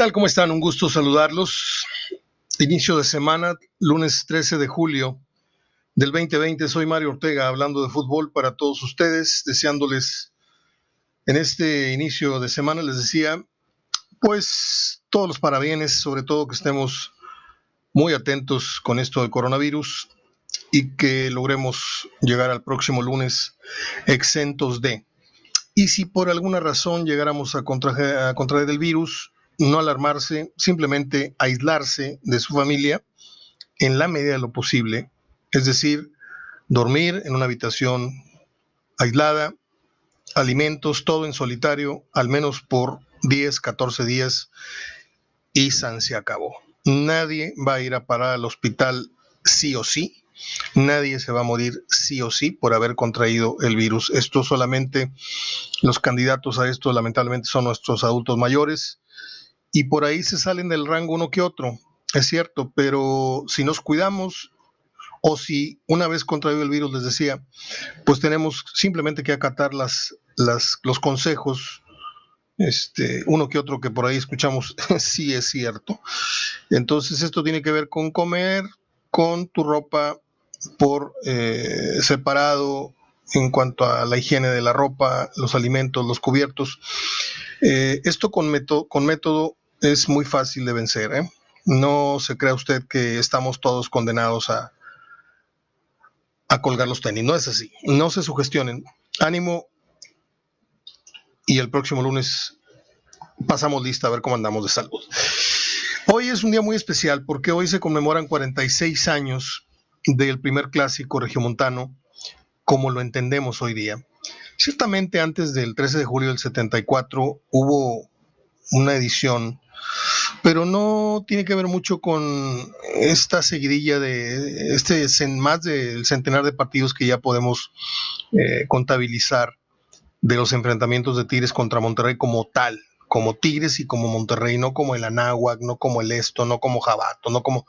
tal? ¿Cómo están? Un gusto saludarlos. Inicio de semana, lunes 13 de julio del 2020. Soy Mario Ortega hablando de fútbol para todos ustedes, deseándoles en este inicio de semana, les decía, pues todos los parabienes, sobre todo que estemos muy atentos con esto del coronavirus y que logremos llegar al próximo lunes exentos de. Y si por alguna razón llegáramos a contraer, a contraer el virus, no alarmarse, simplemente aislarse de su familia en la medida de lo posible, es decir, dormir en una habitación aislada, alimentos, todo en solitario, al menos por 10, 14 días, y San se acabó. Nadie va a ir a parar al hospital sí o sí. Nadie se va a morir sí o sí por haber contraído el virus. Esto solamente los candidatos a esto lamentablemente son nuestros adultos mayores y por ahí se salen del rango uno que otro, es cierto, pero si nos cuidamos o si una vez contraído el virus les decía, pues tenemos simplemente que acatar las, las, los consejos, este, uno que otro que por ahí escuchamos, sí es cierto. Entonces esto tiene que ver con comer, con tu ropa por eh, separado en cuanto a la higiene de la ropa, los alimentos, los cubiertos. Eh, esto con método, con método es muy fácil de vencer. ¿eh? No se crea usted que estamos todos condenados a, a colgar los tenis. No es así. No se sugestionen. Ánimo. Y el próximo lunes pasamos lista a ver cómo andamos de salud. Hoy es un día muy especial porque hoy se conmemoran 46 años del primer clásico regiomontano como lo entendemos hoy día. Ciertamente antes del 13 de julio del 74 hubo una edición pero no tiene que ver mucho con esta seguidilla de este más del centenar de partidos que ya podemos eh, contabilizar de los enfrentamientos de Tigres contra Monterrey como tal, como Tigres y como Monterrey, no como el Anáhuac, no como el Esto, no como Jabato, no como,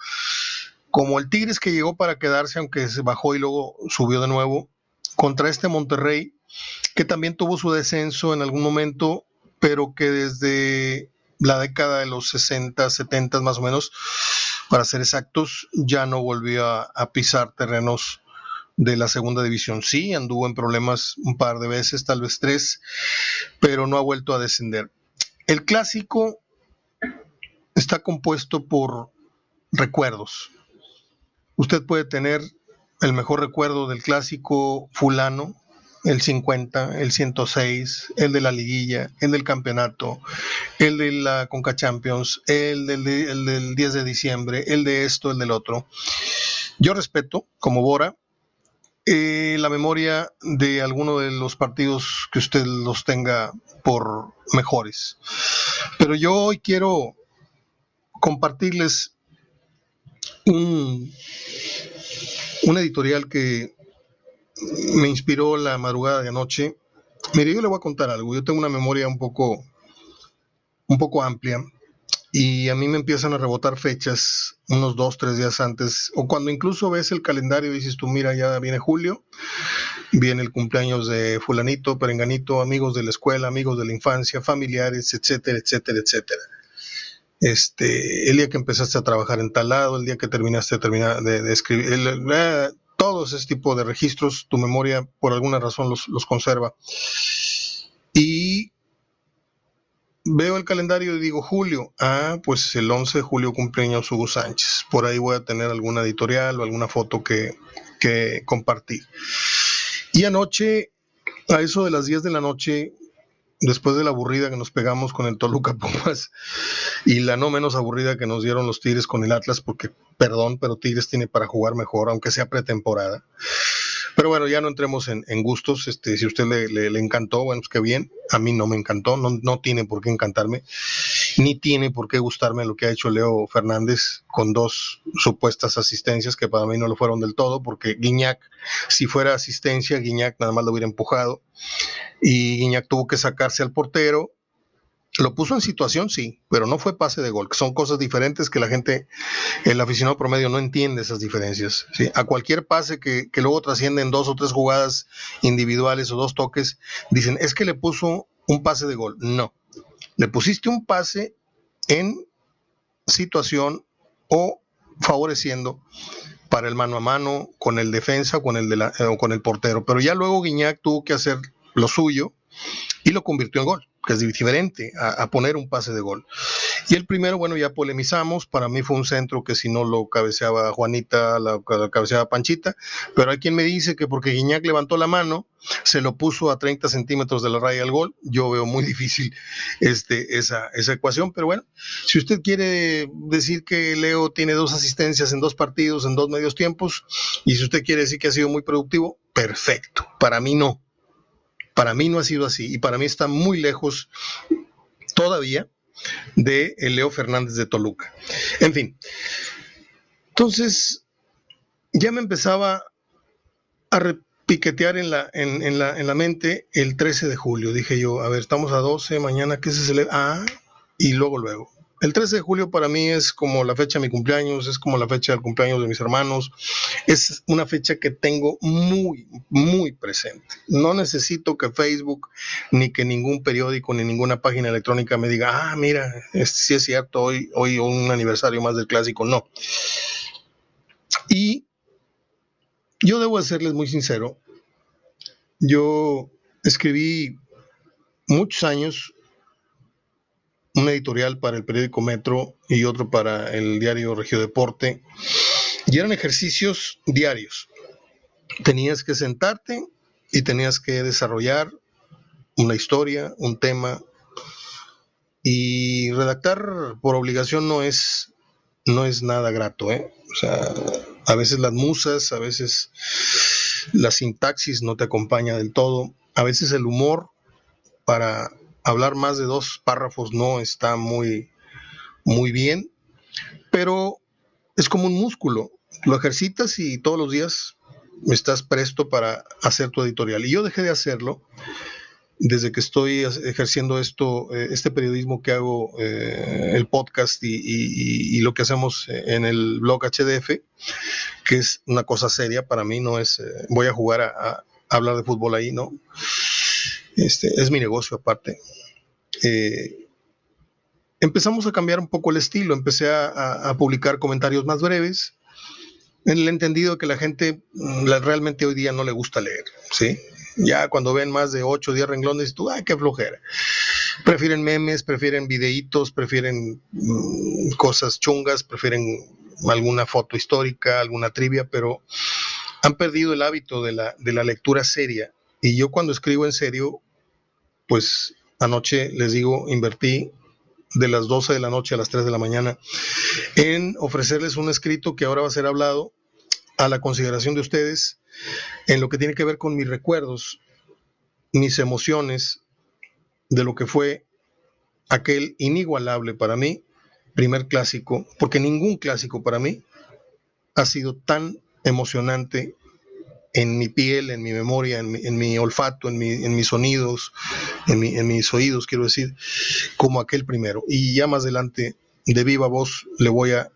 como el Tigres que llegó para quedarse, aunque se bajó y luego subió de nuevo, contra este Monterrey, que también tuvo su descenso en algún momento, pero que desde la década de los 60, 70 más o menos, para ser exactos, ya no volvió a, pisar terrenos de la segunda división. Sí, anduvo en problemas un par de veces, tal vez tres, pero no ha vuelto a descender. El clásico está compuesto por recuerdos. Usted puede tener el mejor recuerdo del clásico fulano, el 50, el 106, el de la liguilla, el del campeonato, el de la Conca Champions, el del, 10 de diciembre, el de esto, el del otro. Yo respeto, como Bora, eh, la memoria de alguno de los partidos que usted los tenga por mejores. Pero yo hoy quiero compartirles un, un editorial que me inspiró la madrugada de anoche. Mire, yo le voy a contar algo. Yo tengo una memoria un poco, un poco amplia y a mí me empiezan a rebotar fechas unos dos, tres días antes, o cuando incluso ves el calendario y dices tú, mira, ya viene julio, viene el cumpleaños de fulanito, perenganito, amigos de la escuela, amigos de la infancia, familiares, etcétera, etcétera, etcétera. Este, el día que empezaste a trabajar en tal lado, el día que terminaste de, de, escribir, el, todos ese tipo de registros, tu memoria por alguna razón los, conserva. Y veo el calendario y digo julio, ah, pues el 11 de julio cumpleaños Hugo Sánchez. Por ahí voy a tener alguna editorial o alguna foto que, que compartir. Y anoche, a eso de las 10 de la noche, después de la aburrida que nos pegamos con el Toluca Pumas y la no menos aburrida que nos dieron los Tigres con el Atlas, porque, perdón, pero Tigres tiene para jugar mejor, aunque sea pretemporada. Pero bueno, ya no entremos en, gustos. Este, si a usted le, encantó, bueno, pues qué bien. A mí no me encantó, no, no tiene por qué encantarme, ni tiene por qué gustarme lo que ha hecho Leo Fernández con dos supuestas asistencias que para mí no lo fueron del todo, porque Guiñac, si fuera asistencia, Guiñac nada más lo hubiera empujado y Guiñac tuvo que sacarse al portero lo puso en situación, sí, pero no fue pase de gol, son cosas diferentes que la gente, el aficionado promedio no entiende esas diferencias. A cualquier pase que, que luego trasciende en dos o tres jugadas individuales o dos toques, dicen, es que le puso un pase de gol. No, le pusiste un pase en situación o favoreciendo para el mano a mano con el defensa o con el, de la, eh, con el portero. Pero ya luego Guiñac tuvo que hacer lo suyo y lo convirtió en gol que es diferente a, poner un pase de gol. Y el primero, bueno, ya polemizamos, para mí fue un centro que si no lo cabeceaba Juanita, lo, cabeceaba Panchita, pero hay quien me dice que porque Guiñac levantó la mano, se lo puso a 30 centímetros de la raya del gol, yo veo muy difícil este, esa, esa ecuación, pero bueno, si usted quiere decir que Leo tiene dos asistencias en dos partidos, en dos medios tiempos, y si usted quiere decir que ha sido muy productivo, perfecto, para mí no para mí no ha sido así y para mí está muy lejos todavía de Leo Fernández de Toluca. En fin, entonces ya me empezaba a repiquetear en la, en, la, en la mente el 13 de julio. Dije yo, a ver, estamos a 12, mañana, ¿qué se celebra? Ah, y luego, luego. El 13 de julio para mí es como la fecha de mi cumpleaños, es como la fecha del cumpleaños de mis hermanos, es una fecha que tengo muy, muy presente. No necesito que Facebook, ni que ningún periódico, ni ninguna página electrónica me diga, ah, mira, si es cierto, hoy, hoy un aniversario más del clásico, no. Y yo debo serles muy sincero, yo escribí muchos años editorial para el periódico Metro y otro para el diario Regio Deporte. Y eran ejercicios diarios. Tenías que sentarte y tenías que desarrollar una historia, un tema. Y redactar por obligación no es, no es nada grato. ¿eh? O sea, a veces las musas, a veces la sintaxis no te acompaña del todo. A veces el humor para hablar más de dos párrafos no está muy, muy bien, pero es como un músculo. Lo ejercitas y todos los días estás presto para hacer tu editorial. Y yo dejé de hacerlo desde que estoy ejerciendo esto, eh, este periodismo que hago, eh, el podcast y, lo que hacemos en el blog HDF, que es una cosa seria para mí, no es, eh, voy a jugar a hablar de fútbol ahí, ¿no? Este, es mi negocio aparte. Eh, empezamos a cambiar un poco el estilo, empecé a, publicar comentarios más breves, en el entendido que la gente mm, realmente hoy día no le gusta leer, ¿sí? Ya cuando ven más de 8 o 10 renglones, tú, ¡ay, qué flojera! Prefieren memes, prefieren videitos, prefieren mm, cosas chungas, prefieren alguna foto histórica, alguna trivia, pero han perdido el hábito de la, de la lectura seria y yo cuando escribo en serio, pues anoche les digo, invertí de las 12 de la noche a las 3 de la mañana en ofrecerles un escrito que ahora va a ser hablado a la consideración de ustedes en lo que tiene que ver con mis recuerdos, mis emociones de lo que fue aquel inigualable para mí primer clásico, porque ningún clásico para mí ha sido tan emocionante en mi piel, en mi memoria, en mi, olfato, en, mis sonidos, en, mis oídos, quiero decir, como aquel primero. Y ya más adelante, de viva voz, le voy a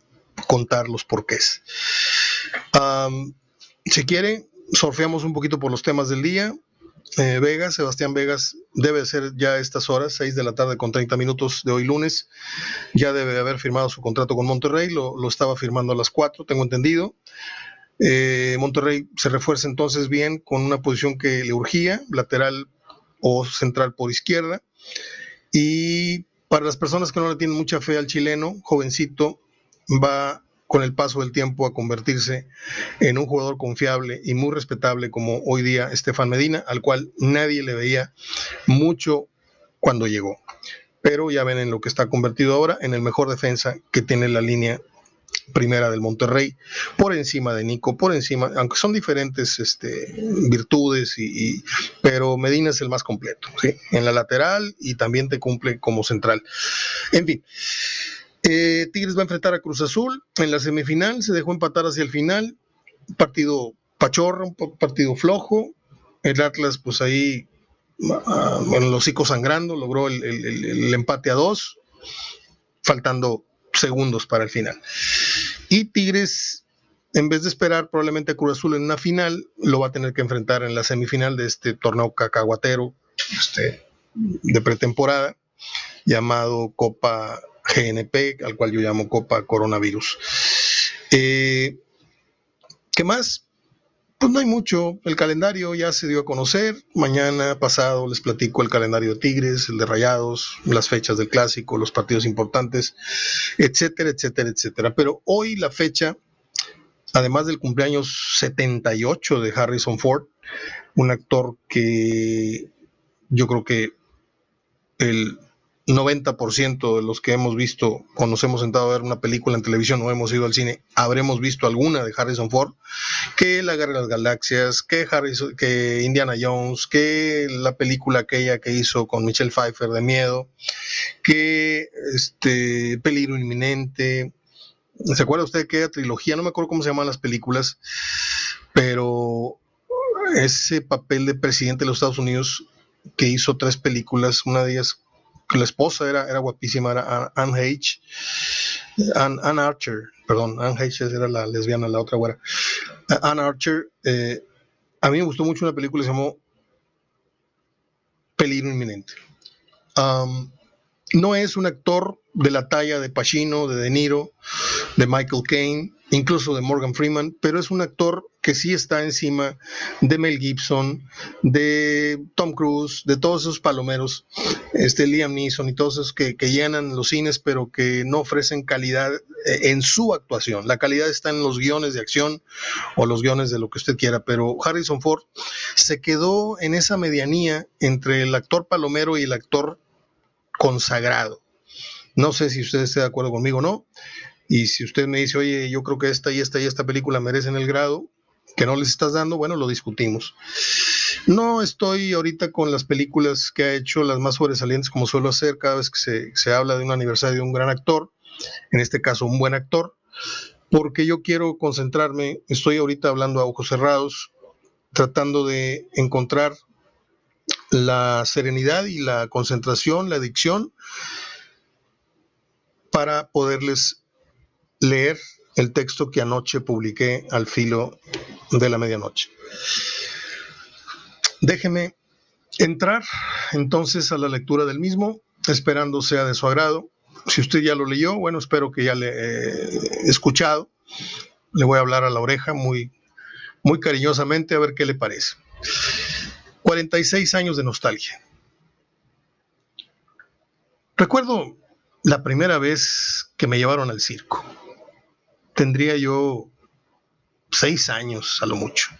contar los porqués. si quiere, sorfeamos un poquito por los temas del día. Eh, Vegas, Sebastián Vegas, debe ser ya a estas horas, 6 de la tarde con 30 minutos de hoy lunes. Ya debe haber firmado su contrato con Monterrey, lo, lo estaba firmando a las 4, tengo entendido. Eh, Monterrey se refuerza entonces bien con una posición que le urgía, lateral o central por izquierda. Y para las personas que no le tienen mucha fe al chileno, jovencito, va con el paso del tiempo a convertirse en un jugador confiable y muy respetable como hoy día Estefan Medina, al cual nadie le veía mucho cuando llegó. Pero ya ven en lo que está convertido ahora, en el mejor defensa que tiene la línea primera del Monterrey, por encima de Nico, por encima, aunque son diferentes este, virtudes, y, pero Medina es el más completo, ¿sí? en la lateral y también te cumple como central. En fin, eh, Tigres va a enfrentar a Cruz Azul en la semifinal, se dejó empatar hacia el final, partido pachorro, un partido flojo, el Atlas pues ahí, ah, bueno, los hocico sangrando, logró el, el empate a dos, faltando segundos para el final. Y Tigres, en vez de esperar probablemente a Cruz Azul en una final, lo va a tener que enfrentar en la semifinal de este torneo cacahuatero este, de pretemporada, llamado Copa GNP, al cual yo llamo Copa Coronavirus. Eh, ¿Qué más? Pues no hay mucho. El calendario ya se dio a conocer. Mañana pasado les platico el calendario de Tigres, el de Rayados, las fechas del clásico, los partidos importantes, etcétera, etcétera, etcétera. Pero hoy la fecha, además del cumpleaños 78 de Harrison Ford, un actor que yo creo que el 90% de los que hemos visto o nos hemos sentado a ver una película en televisión o hemos ido al cine, habremos visto alguna de Harrison Ford, que La Guerra de las Galaxias, que, Harrison, que Indiana Jones, que la película aquella que hizo con Michelle Pfeiffer de miedo, que este Peligro Inminente. ¿Se acuerda usted qué trilogía? No me acuerdo cómo se llaman las películas, pero ese papel de presidente de los Estados Unidos que hizo tres películas, una de ellas la esposa era, era guapísima, era Anne H. Anne, Archer, perdón, Anne H. era la lesbiana, la otra güera. Anne Archer, eh, a mí me gustó mucho una película que se llamó Peligro Inminente. no es un actor de la talla de Pacino, de De Niro, de Michael Caine, incluso de Morgan Freeman, pero es un actor que sí está encima de Mel Gibson, de Tom Cruise, de todos esos palomeros, este Liam Neeson y todos esos que, llenan los cines, pero que no ofrecen calidad eh, en su actuación. La calidad está en los guiones de acción o los guiones de lo que usted quiera, pero Harrison Ford se quedó en esa medianía entre el actor palomero y el actor consagrado. No sé si usted esté de acuerdo conmigo o no. Y si usted me dice, oye, yo creo que esta y esta y esta película merecen el grado que no les estás dando, bueno, lo discutimos. No estoy ahorita con las películas que ha hecho, las más sobresalientes, como suelo hacer cada vez que se, se habla de un aniversario de un gran actor, en este caso un buen actor, porque yo quiero concentrarme, estoy ahorita hablando a ojos cerrados, tratando de encontrar la serenidad y la concentración, la adicción, para poderles leer el texto que anoche publiqué al filo de la medianoche. Déjeme entrar entonces a la lectura del mismo, esperando sea de su agrado. Si usted ya lo leyó, bueno, espero que ya le he escuchado. Le voy a hablar a la oreja muy, muy cariñosamente a ver qué le parece. 46 años de nostalgia. Recuerdo la primera vez que me llevaron al circo tendría yo seis años a lo mucho.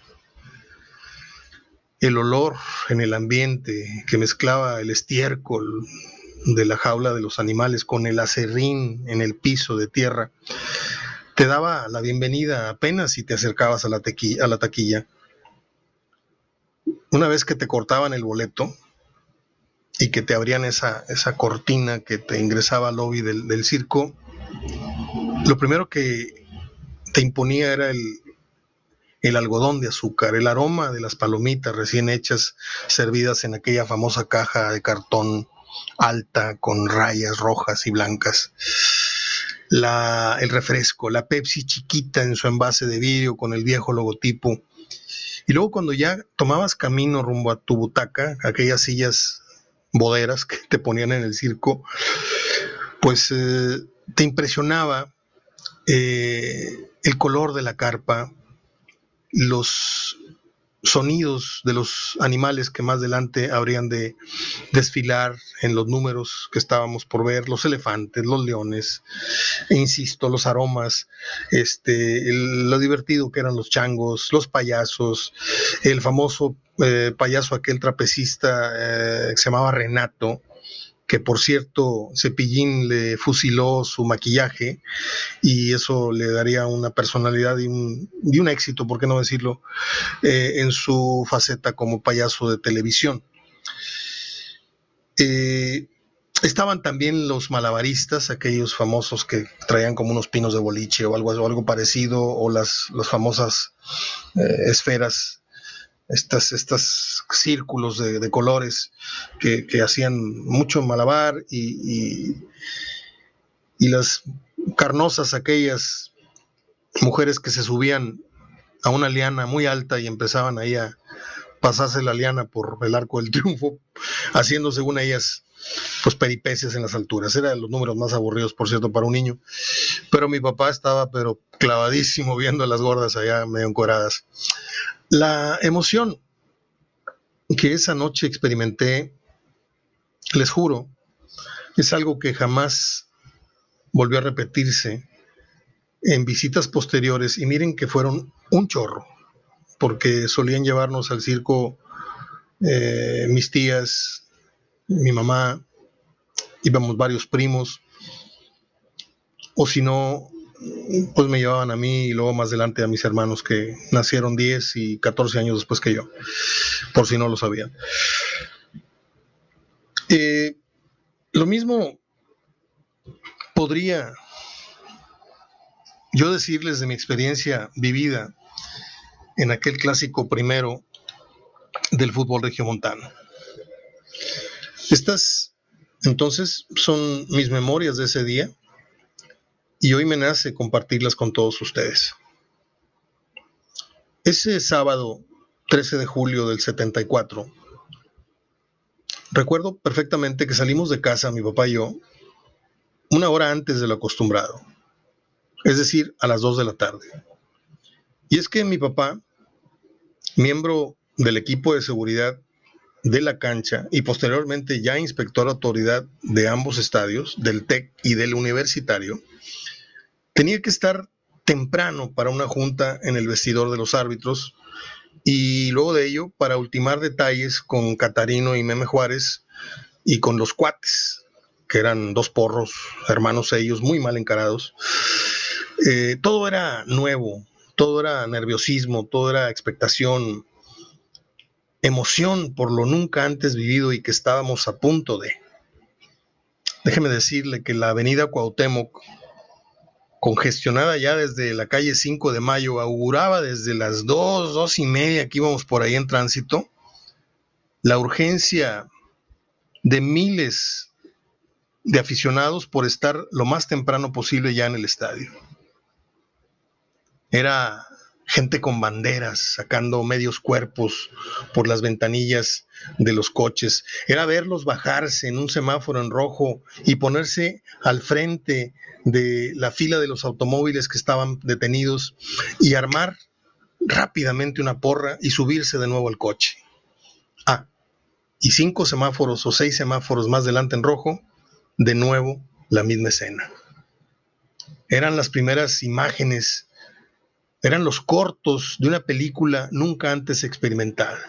El olor en el ambiente que mezclaba el estiércol de la jaula de los animales con el acerrín en el piso de tierra, te daba la bienvenida apenas si te acercabas a la, taquilla. Una vez que te cortaban el boleto y que te abrían esa, esa cortina que te ingresaba al lobby del, del circo, lo primero que te imponía era el, el algodón de azúcar, el aroma de las palomitas recién hechas, servidas en aquella famosa caja de cartón alta con rayas rojas y blancas. La, el refresco, la Pepsi chiquita en su envase de vidrio con el viejo logotipo. Y luego cuando ya tomabas camino rumbo a tu butaca, aquellas sillas boderas que te ponían en el circo, pues eh, te impresionaba eh, el color de la carpa, los sonidos de los animales que más adelante habrían de desfilar en los números que estábamos por ver, los elefantes, los leones, e insisto, los aromas, este, lo divertido que eran los changos, los payasos, el famoso eh, payaso aquel trapecista eh, que se llamaba Renato, que por cierto Cepillín le fusiló su maquillaje y eso le daría una personalidad y un, éxito, por qué no decirlo, eh, en su faceta como payaso de televisión. Eh, estaban también los malabaristas, aquellos famosos que traían como unos pinos de boliche o algo, algo parecido, o las, las famosas eh, esferas estas, estos círculos de, colores que, hacían mucho malabar y, y, las carnosas aquellas mujeres que se subían a una liana muy alta y empezaban ahí a pasarse la liana por el arco del triunfo, haciendo según ellas pues peripecias en las alturas. Eran los números más aburridos, por cierto, para un niño. Pero mi papá estaba, pero clavadísimo viendo las gordas allá medio encoradas. La emoción que esa noche experimenté, les juro, es algo que jamás volvió a repetirse en visitas posteriores. Y miren que fueron un chorro, porque solían llevarnos al circo eh, mis tías, mi mamá, íbamos varios primos, o si no, pues me llevaban a mí y luego más adelante a mis hermanos que nacieron 10 y 14 años después que yo, por si no lo sabían. Eh, lo mismo podría yo decirles de mi experiencia vivida en aquel clásico primero del fútbol regiomontano. Estas entonces son mis memorias de ese día y hoy me nace compartirlas con todos ustedes. Ese sábado 13 de julio del 74, recuerdo perfectamente que salimos de casa, mi papá y yo, una hora antes de lo acostumbrado, es decir, a las 2 de la tarde. Y es que mi papá, miembro del equipo de seguridad de la cancha y posteriormente ya inspector autoridad de ambos estadios, del TEC y del universitario, tenía que estar temprano para una junta en el vestidor de los árbitros y luego de ello para ultimar detalles con Catarino y Meme Juárez y con los cuates, que eran dos porros, hermanos ellos, muy mal encarados. Eh, todo era nuevo, todo era nerviosismo, todo era expectación, emoción por lo nunca antes vivido y que estábamos a punto de. Déjeme decirle que la avenida Cuauhtémoc, congestionada ya desde la calle 5 de Mayo, auguraba desde las 2, 2 y media que íbamos por ahí en tránsito, la urgencia de miles de aficionados por estar lo más temprano posible ya en el estadio. Era gente con banderas sacando medios cuerpos por las ventanillas de los coches. Era verlos bajarse en un semáforo en rojo y ponerse al frente de la fila de los automóviles que estaban detenidos y armar rápidamente una porra y subirse de nuevo al coche. Ah, y cinco semáforos o seis semáforos más delante en rojo, de nuevo la misma escena. Eran las primeras imágenes eran los cortos de una película nunca antes experimentada.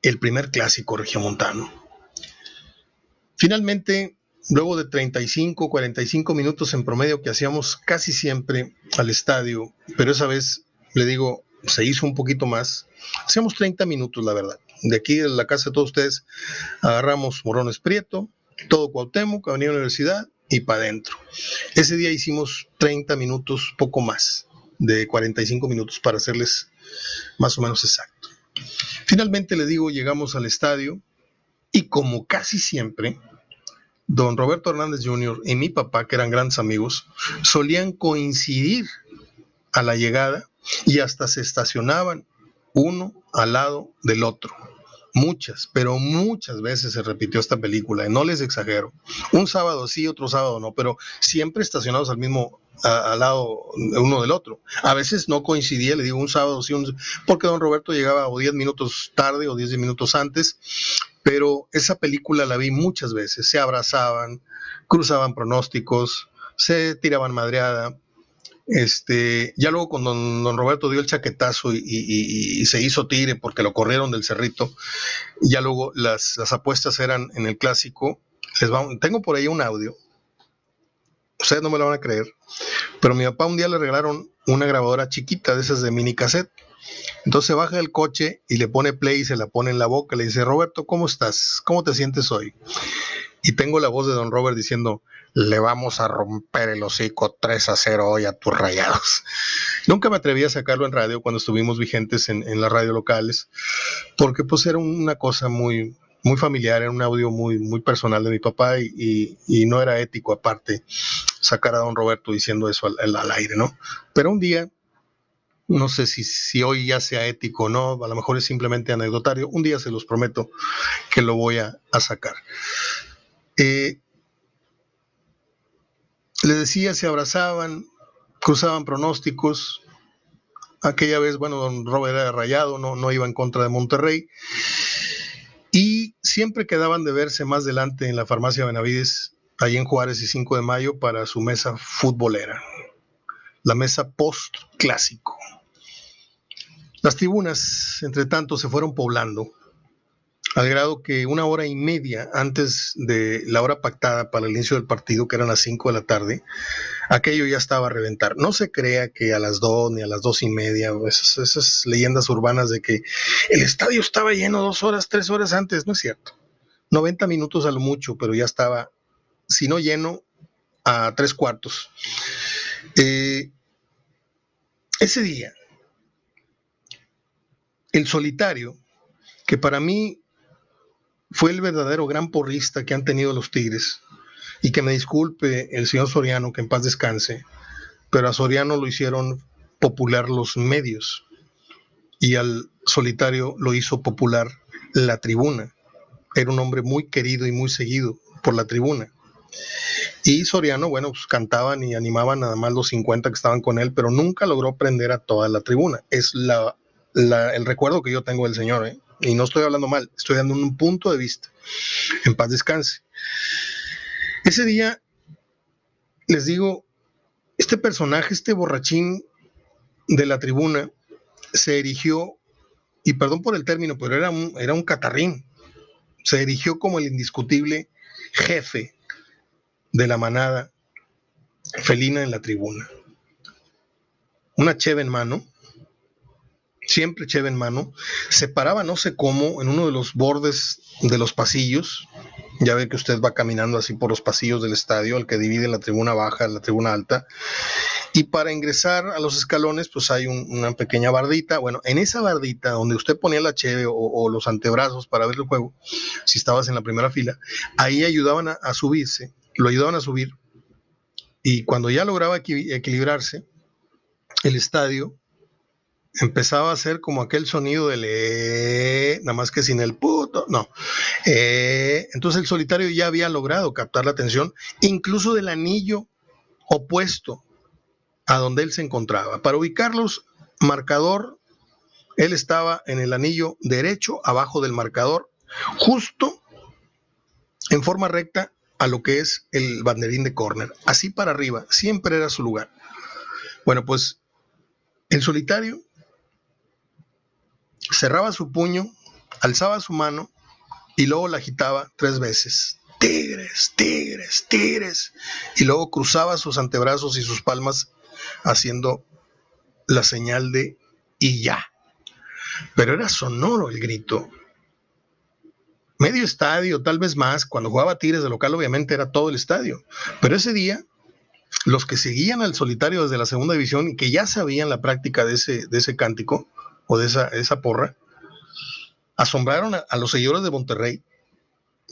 El primer clásico regiomontano. Finalmente, luego de 35, 45 minutos en promedio que hacíamos casi siempre al estadio, pero esa vez, le digo, se hizo un poquito más, hacíamos 30 minutos, la verdad. De aquí de la casa de todos ustedes, agarramos Morones Prieto, todo Cuauhtémoc, Avenida Universidad y para adentro. Ese día hicimos 30 minutos, poco más de 45 minutos para hacerles más o menos exacto. Finalmente le digo, llegamos al estadio y como casi siempre, don Roberto Hernández Jr. y mi papá, que eran grandes amigos, solían coincidir a la llegada y hasta se estacionaban uno al lado del otro. Muchas, pero muchas veces se repitió esta película, y no les exagero. Un sábado sí, otro sábado no, pero siempre estacionados al mismo al lado uno del otro. A veces no coincidía, le digo un sábado sí, porque don Roberto llegaba o 10 minutos tarde o 10 minutos antes, pero esa película la vi muchas veces. Se abrazaban, cruzaban pronósticos, se tiraban madreada, este, ya luego cuando don, Roberto dio el chaquetazo y, se hizo tire porque lo corrieron del cerrito, ya luego las, apuestas eran en el clásico. Les tengo por ahí un audio. Ustedes no me lo van a creer, pero mi papá un día le regalaron una grabadora chiquita de esas de mini cassette. Entonces baja del coche y le pone play y se la pone en la boca. Le dice, Roberto, ¿cómo estás? ¿Cómo te sientes hoy? Y tengo la voz de don Robert diciendo, le vamos a romper el hocico 3 a 0 hoy a tus rayados. Nunca me atreví a sacarlo en radio cuando estuvimos vigentes en, las radios locales, porque pues era una cosa muy, muy familiar, era un audio muy, muy personal de mi papá y, y, no era ético aparte sacar a don Roberto diciendo eso al, al, aire, ¿no? Pero un día, no sé si, si hoy ya sea ético o no, a lo mejor es simplemente anecdotario, un día se los prometo que lo voy a, a sacar. Eh, le decía, se abrazaban, cruzaban pronósticos. Aquella vez, bueno, don Robert era rayado, no, no iba en contra de Monterrey. Y siempre quedaban de verse más adelante en la farmacia Benavides, ahí en Juárez y 5 de mayo, para su mesa futbolera, la mesa post-clásico. Las tribunas, entre tanto, se fueron poblando al grado que una hora y media antes de la hora pactada para el inicio del partido, que eran las 5 de la tarde, aquello ya estaba a reventar. No se crea que a las 2 ni a las dos y media, esas, esas leyendas urbanas de que el estadio estaba lleno dos horas, tres horas antes, no es cierto. 90 minutos a lo mucho, pero ya estaba, si no lleno, a tres cuartos. Eh, ese día, el solitario, que para mí fue el verdadero gran porrista que han tenido los Tigres. Y que me disculpe el señor Soriano, que en paz descanse, pero a Soriano lo hicieron popular los medios y al solitario lo hizo popular la tribuna. Era un hombre muy querido y muy seguido por la tribuna. Y Soriano, bueno, pues cantaban y animaban nada más los 50 que estaban con él, pero nunca logró prender a toda la tribuna. Es la, el recuerdo que yo tengo del señor, ¿eh? Y no estoy hablando mal, estoy dando un punto de vista. En paz descanse. Ese día, les digo, este personaje, este borrachín de la tribuna, se erigió, y perdón por el término, pero era un, era un catarrín, se erigió como el indiscutible jefe de la manada felina en la tribuna. Una cheve en mano, siempre cheve en mano, se paraba no sé cómo en uno de los bordes de los pasillos. Ya ve que usted va caminando así por los pasillos del estadio, el que divide la tribuna baja, la tribuna alta. Y para ingresar a los escalones, pues hay una pequeña bardita. Bueno, en esa bardita donde usted ponía la cheve o, los antebrazos para ver el juego, si estabas en la primera fila, ahí ayudaban a, subirse, lo ayudaban a subir. Y cuando ya lograba equilibrarse, el estadio empezaba a hacer como aquel sonido del eh, nada más que sin el puto, no. Eh, entonces el solitario ya había logrado captar la atención, incluso del anillo opuesto a donde él se encontraba. Para ubicarlos, marcador, él estaba en el anillo derecho, abajo del marcador, justo en forma recta a lo que es el banderín de córner, así para arriba, siempre era su lugar. Bueno, pues el solitario cerraba su puño, alzaba su mano y luego la agitaba tres veces. Tigres, tigres, tigres. Y luego cruzaba sus antebrazos y sus palmas haciendo la señal de y ya. Pero era sonoro el grito. Medio estadio, tal vez más. Cuando jugaba Tigres de local, obviamente era todo el estadio. Pero ese día, los que seguían al solitario desde la segunda división y que ya sabían la práctica de ese, de ese cántico, o de esa, esa porra, asombraron a, los seguidores de Monterrey,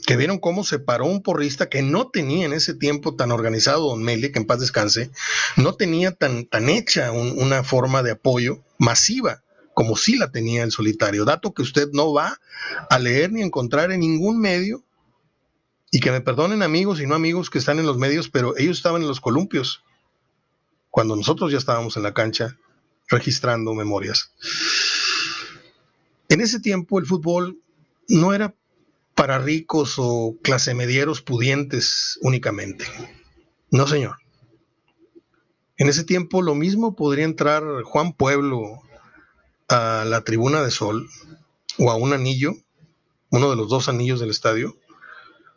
que vieron cómo se paró un porrista que no tenía en ese tiempo tan organizado, don Meli, que en paz descanse, no tenía tan, tan hecha una forma de apoyo masiva como sí la tenía el solitario, dato que usted no va a leer ni encontrar en ningún medio, y que me perdonen amigos y no amigos que están en los medios, pero ellos estaban en los columpios, cuando nosotros ya estábamos en la cancha registrando memorias. En ese tiempo el fútbol no era para ricos o clase medieros pudientes únicamente. No, señor. En ese tiempo lo mismo podría entrar Juan Pueblo a la tribuna de sol o a un anillo, uno de los dos anillos del estadio,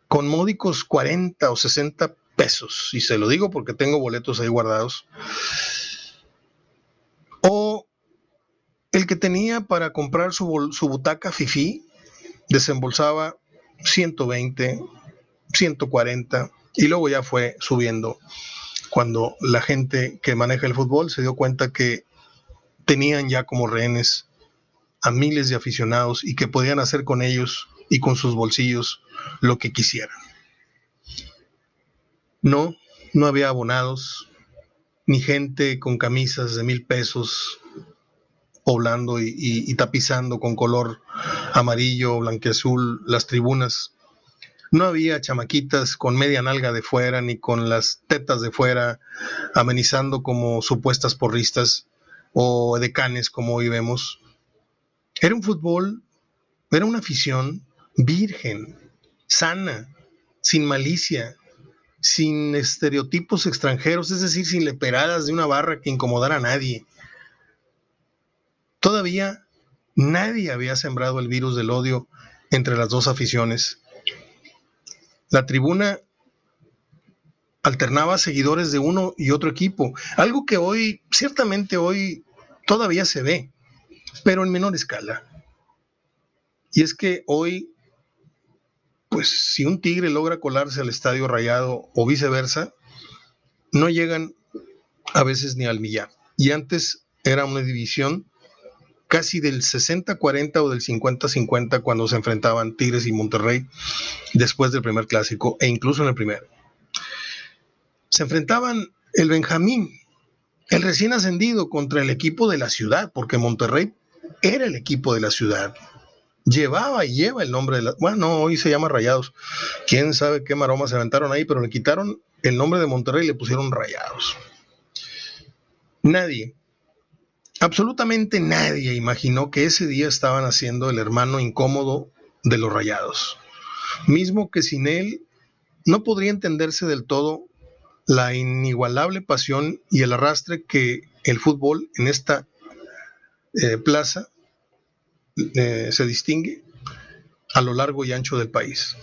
con módicos 40 o 60 pesos. Y se lo digo porque tengo boletos ahí guardados. O el que tenía para comprar su, butaca FIFI desembolsaba 120, 140 y luego ya fue subiendo cuando la gente que maneja el fútbol se dio cuenta que tenían ya como rehenes a miles de aficionados y que podían hacer con ellos y con sus bolsillos lo que quisieran. No, no había abonados, ni gente con camisas de mil pesos poblando y, tapizando con color amarillo, blanqueazul las tribunas. No había chamaquitas con media nalga de fuera ni con las tetas de fuera amenizando como supuestas porristas o decanes como hoy vemos. Era un fútbol, era una afición virgen, sana, sin malicia, sin estereotipos extranjeros, es decir, sin leperadas de una barra que incomodara a nadie. Todavía nadie había sembrado el virus del odio entre las dos aficiones. La tribuna alternaba seguidores de uno y otro equipo, algo que hoy, ciertamente hoy, todavía se ve, pero en menor escala. Y es que hoy, pues si un tigre logra colarse al estadio rayado o viceversa, no llegan a veces ni al millar. Y antes era una división casi del 60-40 o del 50-50 cuando se enfrentaban Tigres y Monterrey después del primer clásico e incluso en el primero. Se enfrentaban el Benjamín, el recién ascendido contra el equipo de la ciudad, porque Monterrey era el equipo de la ciudad. Llevaba y lleva el nombre de la... Bueno, hoy se llama Rayados. Quién sabe qué maroma se aventaron ahí, pero le quitaron el nombre de Monterrey y le pusieron Rayados. Nadie Absolutamente nadie imaginó que ese día estaban haciendo el hermano incómodo de los rayados. Mismo que sin él no podría entenderse del todo la inigualable pasión y el arrastre que el fútbol en esta eh, plaza eh, se distingue a lo largo y ancho del país.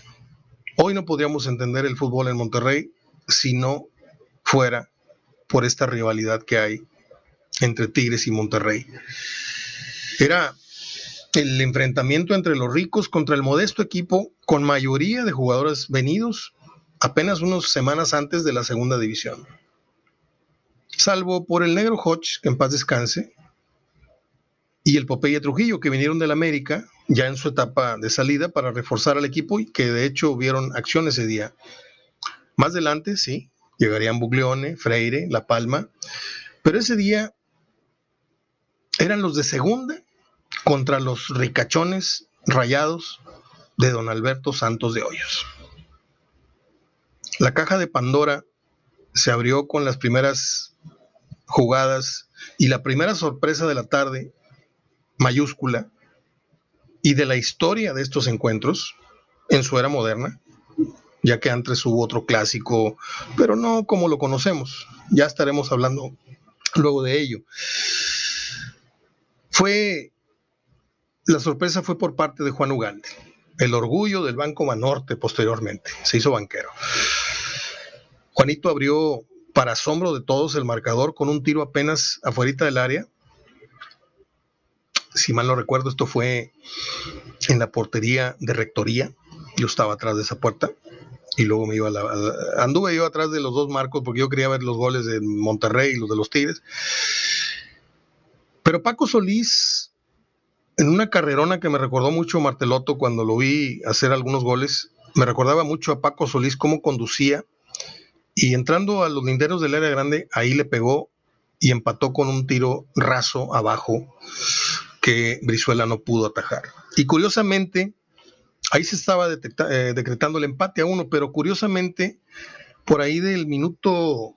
Hoy no podríamos entender el fútbol en Monterrey si no fuera por esta rivalidad que hay entre Tigres y Monterrey. Era el enfrentamiento entre los ricos contra el modesto equipo con mayoría de jugadores venidos apenas unas semanas antes de la segunda división. Salvo por el negro Hodge, que en paz descanse, y el Popeye Trujillo, que vinieron del América ya en su etapa de salida para reforzar al equipo y que de hecho hubieron acción ese día. Más adelante, sí, llegarían Buglione, Freire, La Palma, pero ese día eran los de segunda contra los ricachones rayados de don Alberto Santos de Hoyos. La caja de Pandora se abrió con las primeras jugadas y la primera sorpresa de la tarde, mayúscula, y de la historia de estos encuentros en su era moderna, ya que antes hubo otro clásico, pero no como lo conocemos. Ya estaremos hablando luego de ello. Fue, la sorpresa fue por parte de Juan Ugande, el orgullo del Banco Manorte posteriormente, se hizo banquero. Juanito abrió para asombro de todos el marcador con un tiro apenas afuera del área. Si mal no recuerdo, esto fue en la portería de rectoría. Yo estaba atrás de esa puerta y luego me iba a la, anduve yo atrás de los dos marcos porque yo quería ver los goles de Monterrey y los de los Tigres. Pero Paco Solís, en una carrerona que me recordó mucho Marteloto cuando lo vi hacer algunos goles, me recordaba mucho a Paco Solís cómo conducía y entrando a los linderos del área grande, ahí le pegó y empató con un tiro raso abajo que Brizuela no pudo atajar. Y curiosamente, ahí se estaba eh, decretando el empate a uno, pero curiosamente, por ahí del minuto,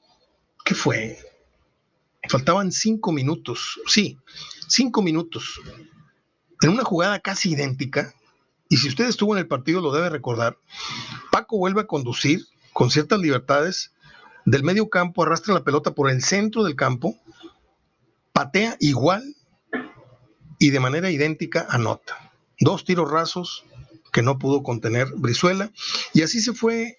¿qué fue? Faltaban cinco minutos, sí, cinco minutos. En una jugada casi idéntica, y si usted estuvo en el partido lo debe recordar, Paco vuelve a conducir con ciertas libertades del medio campo, arrastra la pelota por el centro del campo, patea igual y de manera idéntica anota. Dos tiros rasos que no pudo contener Brizuela, y así se fue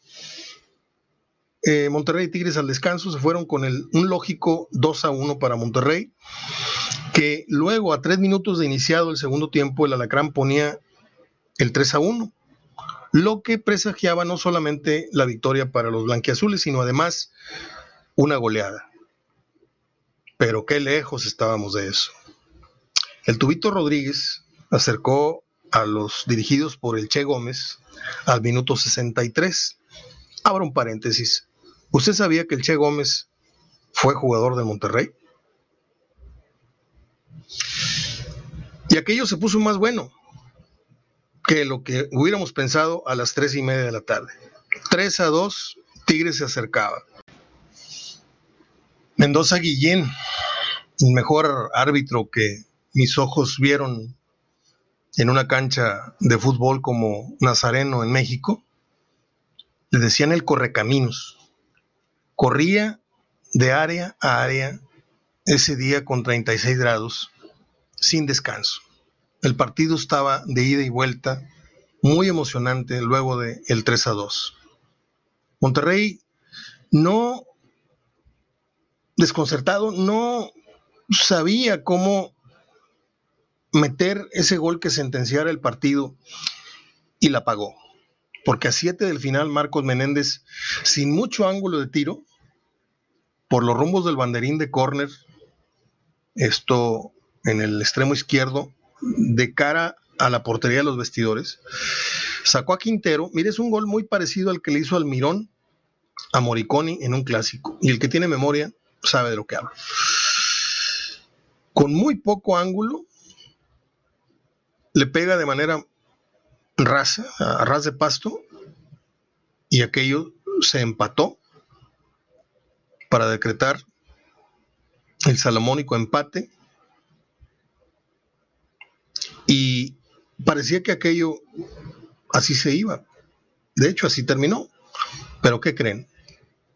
eh, Monterrey y Tigres al descanso se fueron con un lógico 2 a 1 para Monterrey, que luego a tres minutos de iniciado el segundo tiempo el Alacrán ponía el 3 a 1, lo que presagiaba no solamente la victoria para los blanquiazules, sino además una goleada. Pero qué lejos estábamos de eso. El Tubito Rodríguez acercó a los dirigidos por el Che Gómez al minuto 63. Abro un paréntesis. ¿Usted sabía que el Che Gómez fue jugador de Monterrey? Y aquello se puso más bueno, que lo que hubiéramos pensado a las tres y media de la tarde. 3 a 2, Tigres se acercaba. Mendoza Guillén, el mejor árbitro que mis ojos vieron en una cancha de fútbol como Nazareno en México, le decían el correcaminos. Corría de área a área ese día con 36 grados, sin descanso. El partido estaba de ida y vuelta, muy emocionante luego del el 3 a 2. Monterrey no, desconcertado, no sabía cómo meter ese gol que sentenciara el partido y la pagó. Porque a 7 del final Marcos Menéndez, sin mucho ángulo de tiro, por los rumbos del banderín de córner, esto en el extremo izquierdo, de cara a la portería de los vestidores, sacó a Quintero. Mire, es un gol muy parecido al que le hizo Almirón a Moriconi en un clásico. Y el que tiene memoria sabe de lo que hablo. Con muy poco ángulo, le pega de manera rasa, a ras de pasto, y aquello se empató para decretar el salomónico empate. Y parecía que aquello así se iba. De hecho, así terminó. Pero ¿qué creen?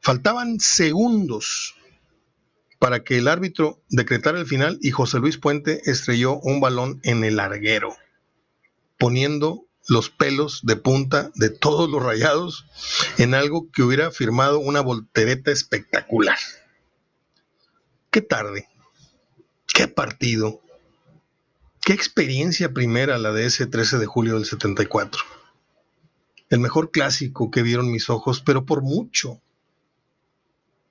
Faltaban segundos para que el árbitro decretara el final y José Luis Puente estrelló un balón en el larguero poniendo los pelos de punta de todos los rayados en algo que hubiera firmado una voltereta espectacular. Qué tarde, qué partido, qué experiencia primera la de ese 13 de julio del 74. El mejor clásico que vieron mis ojos, pero por mucho,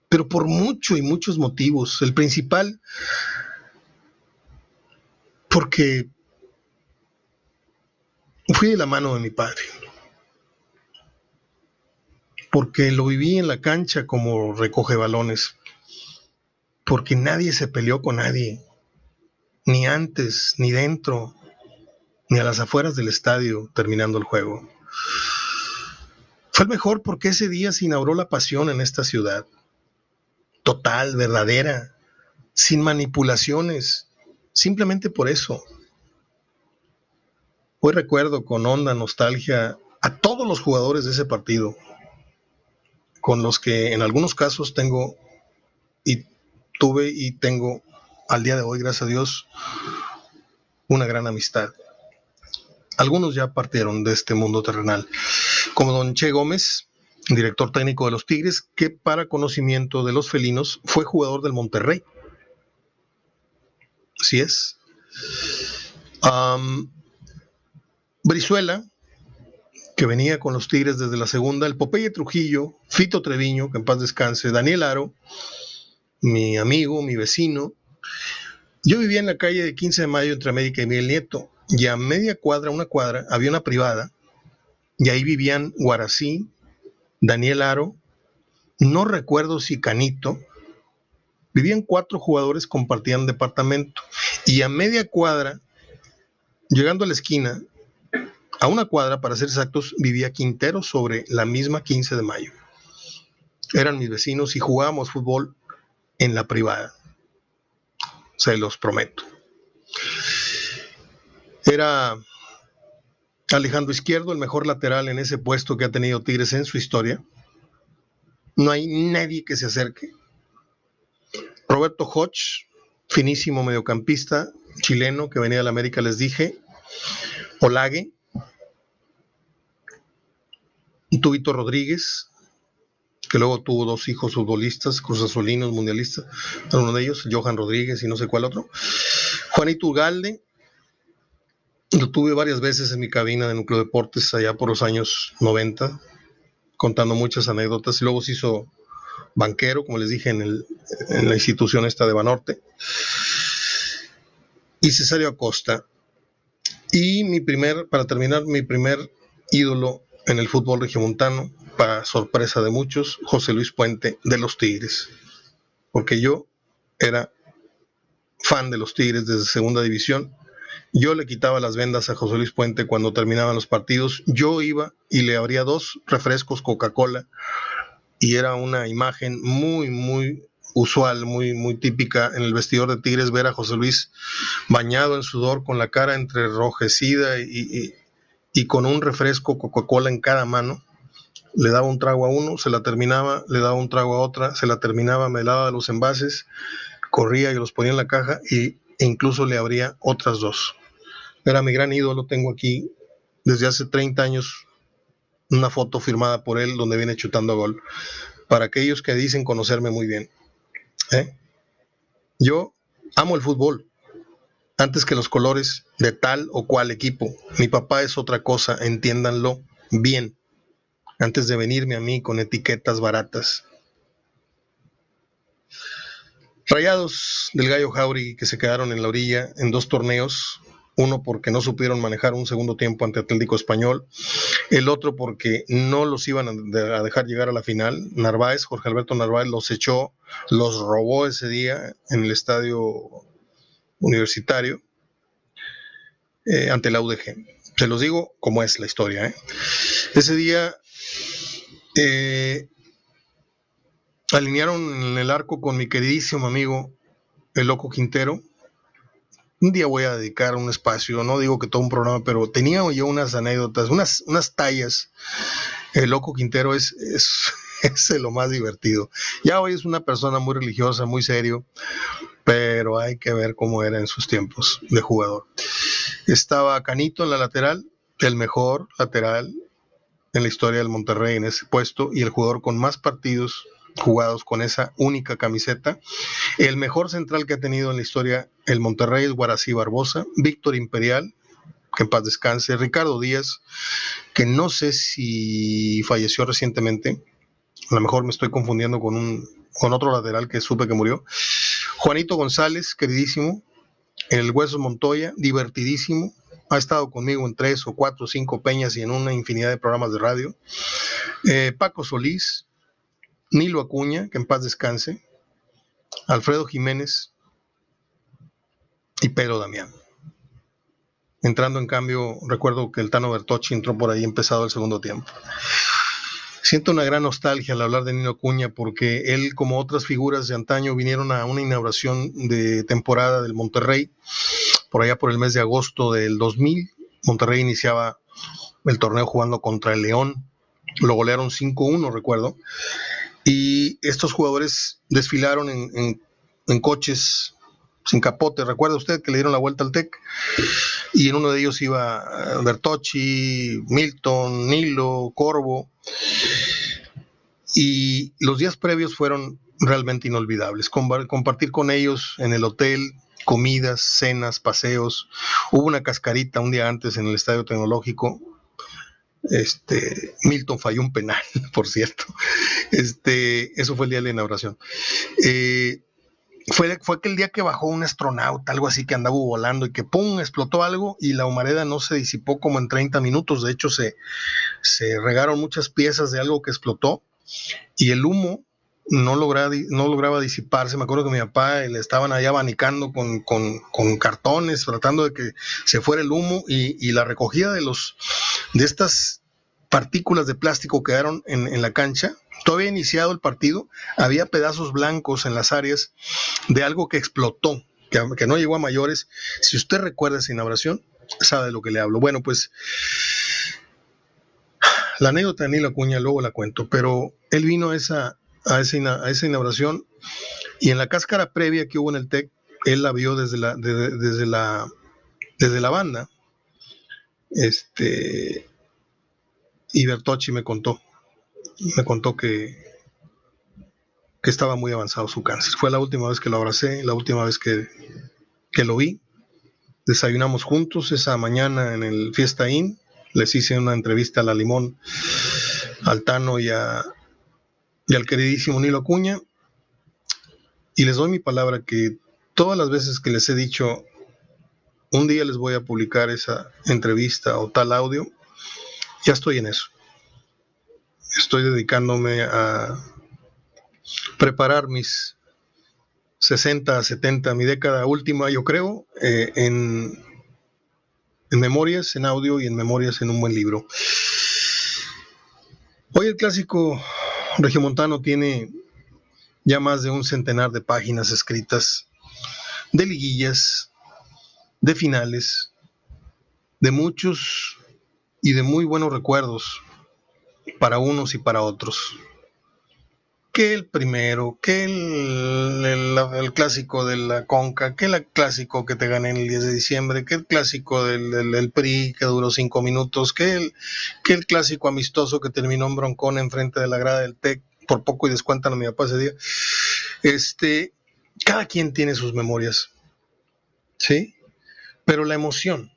pero por mucho y muchos motivos. El principal, porque fui de la mano de mi padre, porque lo viví en la cancha como recoge balones, porque nadie se peleó con nadie, ni antes, ni dentro, ni a las afueras del estadio terminando el juego. Fue el mejor porque ese día se inauguró la pasión en esta ciudad, total, verdadera, sin manipulaciones, simplemente por eso. Hoy recuerdo con honda nostalgia a todos los jugadores de ese partido, con los que en algunos casos tengo y tuve y tengo al día de hoy, gracias a Dios, una gran amistad. Algunos ya partieron de este mundo terrenal, como don Che Gómez, director técnico de los Tigres, que para conocimiento de los felinos fue jugador del Monterrey. Así es. Brizuela, que venía con los Tigres desde la segunda, el Popeye Trujillo, Fito Treviño, que en paz descanse, Daniel Aro, mi amigo, mi vecino. Yo vivía en la calle de 15 de mayo entre América y Miguel Nieto, y a media cuadra, una cuadra, había una privada, y ahí vivían Guarací, Daniel Aro, no recuerdo si Canito, vivían cuatro jugadores, compartían departamento, y a media cuadra, llegando a la esquina, a una cuadra, para ser exactos, vivía Quintero sobre la misma 15 de mayo. Eran mis vecinos y jugábamos fútbol en la privada. Se los prometo. Era Alejandro Izquierdo, el mejor lateral en ese puesto que ha tenido Tigres en su historia. No hay nadie que se acerque. Roberto Hodge, finísimo mediocampista chileno que venía de la América, les dije. Olague, Tubito Rodríguez, que luego tuvo dos hijos futbolistas, cruzazolinos, mundialistas, uno de ellos, Johan Rodríguez y no sé cuál otro. Juanito Ugalde, lo tuve varias veces en mi cabina de Núcleo Deportes allá por los años 90, contando muchas anécdotas, y luego se hizo banquero, como les dije, en, en la institución esta de Banorte. Y Cesario Acosta. Y mi primer, para terminar, mi primer ídolo en el fútbol regiomontano, para sorpresa de muchos, José Luis Puente de los Tigres. Porque yo era fan de los Tigres desde segunda división Yo le quitaba las vendas a José Luis Puente cuando terminaban los partidos. Yo iba y le abría dos refrescos Coca-Cola y era una imagen muy, muy usual, muy, muy típica en el vestidor de Tigres ver a José Luis bañado en sudor, con la cara entrerrojecida y, y con un refresco Coca-Cola en cada mano. Le daba un trago a uno, se la terminaba, le daba un trago a otra, se la terminaba, me daba los envases, corría y los ponía en la caja y, e incluso le abría otras dos. Era mi gran ídolo, tengo aquí desde hace 30 años una foto firmada por él donde viene chutando gol. Para aquellos que dicen conocerme muy bien. ¿eh? Yo amo el fútbol antes que los colores de tal o cual equipo. Mi papá es otra cosa, entiéndanlo bien, antes de venirme a mí con etiquetas baratas. Rayados del Gallo Jauri que se quedaron en la orilla en dos torneos, uno porque no supieron manejar un segundo tiempo ante Atlético Español, el otro porque no los iban a dejar llegar a la final. Narváez, Jorge Alberto Narváez los echó, los robó ese día en el estadio universitario eh, ante la UDG. Se los digo como es la historia. ¿eh? Ese día eh, alinearon en el arco con mi queridísimo amigo el Loco Quintero, un día voy a dedicar un espacio, no digo que todo un programa, pero tenía yo unas anécdotas, unas, unas tallas. El loco Quintero es, es, es lo más divertido. Ya hoy es una persona muy religiosa, muy serio, pero hay que ver cómo era en sus tiempos de jugador. Estaba Canito en la lateral, el mejor lateral en la historia del Monterrey en ese puesto y el jugador con más partidos jugados con esa única camiseta. El mejor central que ha tenido en la historia el Monterrey es Guarací Barbosa, Víctor Imperial, que en paz descanse, Ricardo Díaz, que no sé si falleció recientemente, a lo mejor me estoy confundiendo con, un, con otro lateral que supe que murió, Juanito González, queridísimo, el Hueso Montoya, divertidísimo, ha estado conmigo en tres o cuatro o cinco peñas y en una infinidad de programas de radio, eh, Paco Solís, Nilo Acuña, que en paz descanse, Alfredo Jiménez y Pedro Damián. Entrando en cambio, recuerdo que el Tano Bertocci entró por ahí empezado el segundo tiempo. Siento una gran nostalgia al hablar de Nilo Acuña porque él, como otras figuras de antaño, vinieron a una inauguración de temporada del Monterrey por allá por el mes de agosto del 2000. Monterrey iniciaba el torneo jugando contra el León. Lo golearon 5-1, recuerdo. Y estos jugadores desfilaron en, coches sin capote. ¿Recuerda usted que le dieron la vuelta al TEC? Y en uno de ellos iba eh, Bertocci, Milton, Nilo, Corvo. Y los días previos fueron realmente inolvidables. Compartir con ellos en el hotel, comidas, cenas, paseos. Hubo una cascarita un día antes en el Estadio Tecnológico este, Milton falló un penal, por cierto. Este, eso fue el día de la inauguración. Eh, fue, fue aquel día que bajó un astronauta, algo así que andaba volando y que ¡pum! explotó algo y la humareda no se disipó como en 30 minutos. De hecho, se, se regaron muchas piezas de algo que explotó y el humo no lograba, no lograba disiparse. Me acuerdo que mi papá le estaban allá abanicando con, cartones, tratando de que se fuera el humo y, la recogida de, los, de estas partículas de plástico quedaron en, en la cancha. Todavía iniciado el partido, había pedazos blancos en las áreas de algo que explotó, que, no llegó a mayores. Si usted recuerda esa inauguración, sabe de lo que le hablo. Bueno, pues la anécdota de Nilo Acuña luego la cuento, pero él vino a esa, a esa, inauguración y en la cáscara previa que hubo en el TEC, él la vio desde la, desde la, desde la banda. Este, y Bertocci me contó, me contó que, estaba muy avanzado su cáncer. Fue la última vez que lo abracé, la última vez que, que lo vi. Desayunamos juntos esa mañana en el Fiesta Inn. Les hice una entrevista a la Limón, al Tano y a, y al queridísimo Nilo Acuña. Y les doy mi palabra que todas las veces que les he dicho, un día les voy a publicar esa entrevista o tal audio, ya estoy en eso. Estoy dedicándome a preparar mis 60, 70, mi década última, yo creo, eh, en, en memorias, en audio y en memorias en un buen libro. Hoy el clásico regiomontano tiene ya más de un centenar de páginas escritas de liguillas, de finales, de muchos y de muy buenos recuerdos para unos y para otros que el primero, que el, clásico de la Conca, que el clásico que te gané el 10 de diciembre, que el clásico del, PRI que duró cinco minutos, que el, que el clásico amistoso que terminó en broncón enfrente de la grada del TEC, por poco y descuentan a mi papá ese día. Este, cada quien tiene sus memorias, ¿sí? Pero la emoción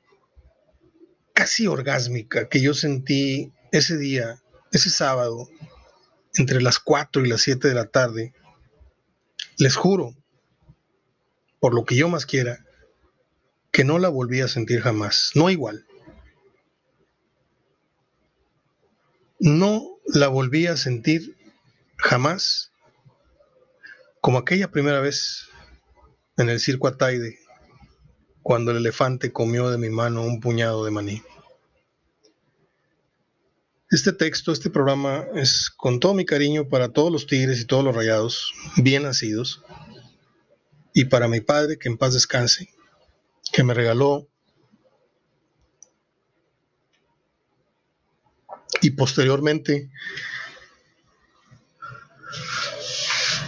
casi orgásmica que yo sentí ese día, ese sábado, entre las 4 y las 7 de la tarde, les juro, por lo que yo más quiera, que no la volví a sentir jamás, no igual. No la volví a sentir jamás como aquella primera vez en el circo Ataide, cuando el elefante comió de mi mano un puñado de maní. Este texto, este programa es con todo mi cariño para todos los tigres y todos los rayados, bien nacidos, y para mi padre, que en paz descanse, que me regaló y posteriormente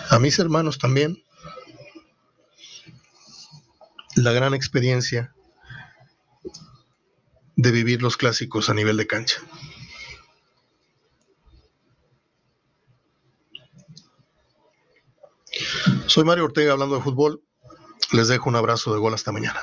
a mis hermanos también la gran experiencia de vivir los clásicos a nivel de cancha. Soy Mario Ortega hablando de fútbol. Les dejo un abrazo de gol hasta mañana.